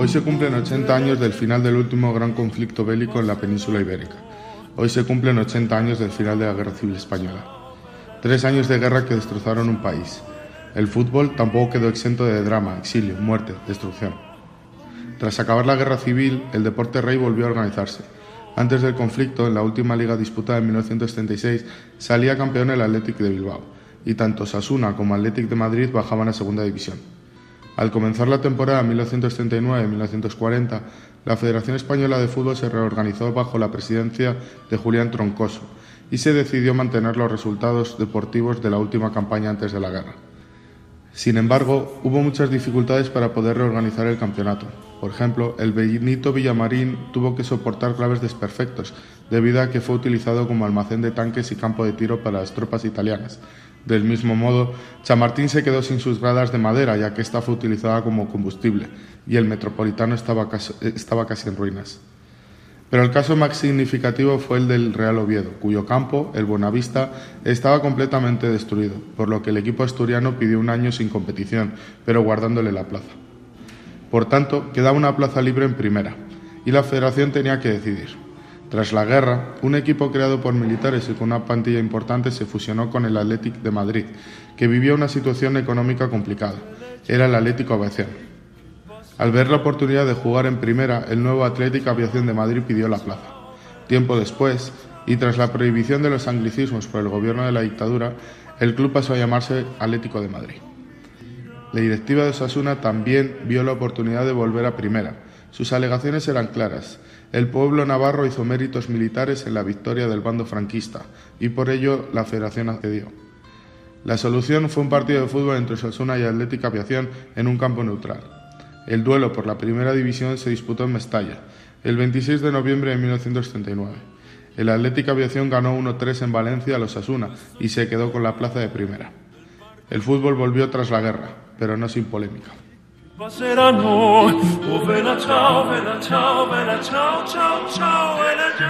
Hoy se cumplen 80 años del final del último gran conflicto bélico en la península ibérica. Hoy se cumplen 80 años del final de la Guerra Civil Española. Tres años de guerra que destrozaron un país. El fútbol tampoco quedó exento de drama, exilio, muerte, destrucción. Tras acabar la guerra civil, el deporte rey volvió a organizarse. Antes del conflicto, en la última liga disputada en 1936, salía campeón el Athletic de Bilbao, y tanto Sasuna como Athletic de Madrid bajaban a segunda división. Al comenzar la temporada 1939-1940, la Federación Española de Fútbol se reorganizó bajo la presidencia de Julián Troncoso y se decidió mantener los resultados deportivos de la última campaña antes de la guerra. Sin embargo, hubo muchas dificultades para poder reorganizar el campeonato. Por ejemplo, el Benito Villamarín tuvo que soportar graves desperfectos, debido a que fue utilizado como almacén de tanques y campo de tiro para las tropas italianas, del mismo modo, Chamartín se quedó sin sus gradas de madera, ya que esta fue utilizada como combustible, y el metropolitano estaba casi, estaba casi en ruinas. Pero el caso más significativo fue el del Real Oviedo, cuyo campo, el Buenavista, estaba completamente destruido, por lo que el equipo asturiano pidió un año sin competición, pero guardándole la plaza. Por tanto, quedaba una plaza libre en primera, y la federación tenía que decidir. Tras la guerra, un equipo creado por militares y con una plantilla importante se fusionó con el Athletic de Madrid, que vivía una situación económica complicada. Era el Atlético Aviación. Al ver la oportunidad de jugar en primera, el nuevo Atlético Aviación de Madrid pidió la plaza. Tiempo después, y tras la prohibición de los anglicismos por el gobierno de la dictadura, el club pasó a llamarse Atlético de Madrid. La directiva de Osasuna también vio la oportunidad de volver a primera. Sus alegaciones eran claras el pueblo navarro hizo méritos militares en la victoria del bando franquista y por ello la federación accedió. La solución fue un partido de fútbol entre Osasuna y Atlética Aviación en un campo neutral. El duelo por la primera división se disputó en Mestalla, el 26 de noviembre de 1939. El Atlética Aviación ganó 1-3 en Valencia a los Osasuna y se quedó con la plaza de primera. El fútbol volvió tras la guerra, pero no sin polémica. Passeranno, oh vela ciao, vela ciao, vela ciao, ciao, ciao, vela ciao.